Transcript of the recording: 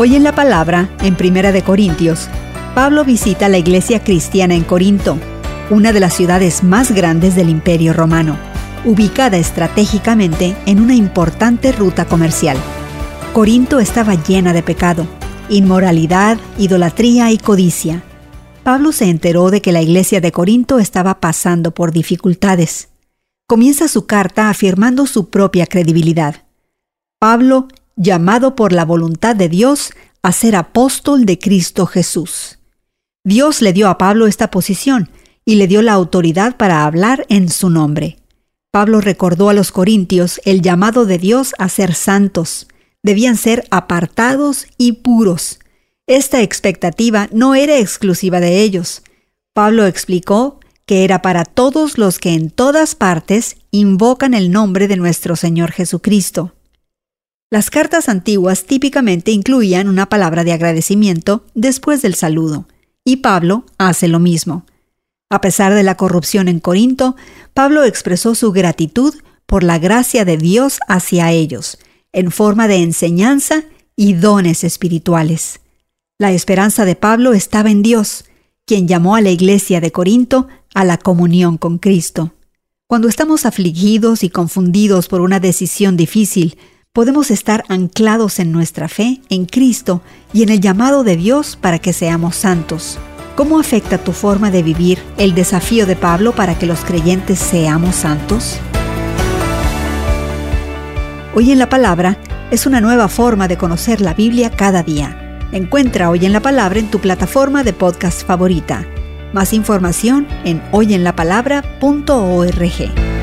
Hoy en la palabra, en Primera de Corintios, Pablo visita la iglesia cristiana en Corinto, una de las ciudades más grandes del Imperio Romano, ubicada estratégicamente en una importante ruta comercial. Corinto estaba llena de pecado, inmoralidad, idolatría y codicia. Pablo se enteró de que la iglesia de Corinto estaba pasando por dificultades. Comienza su carta afirmando su propia credibilidad. Pablo llamado por la voluntad de Dios a ser apóstol de Cristo Jesús. Dios le dio a Pablo esta posición y le dio la autoridad para hablar en su nombre. Pablo recordó a los corintios el llamado de Dios a ser santos. Debían ser apartados y puros. Esta expectativa no era exclusiva de ellos. Pablo explicó que era para todos los que en todas partes invocan el nombre de nuestro Señor Jesucristo. Las cartas antiguas típicamente incluían una palabra de agradecimiento después del saludo, y Pablo hace lo mismo. A pesar de la corrupción en Corinto, Pablo expresó su gratitud por la gracia de Dios hacia ellos, en forma de enseñanza y dones espirituales. La esperanza de Pablo estaba en Dios, quien llamó a la iglesia de Corinto a la comunión con Cristo. Cuando estamos afligidos y confundidos por una decisión difícil, podemos estar anclados en nuestra fe en Cristo y en el llamado de Dios para que seamos santos. ¿Cómo afecta tu forma de vivir el desafío de Pablo para que los creyentes seamos santos? Hoy en la Palabra es una nueva forma de conocer la Biblia cada día. Encuentra Hoy en la Palabra en tu plataforma de podcast favorita. Más información en hoyenlapalabra.org.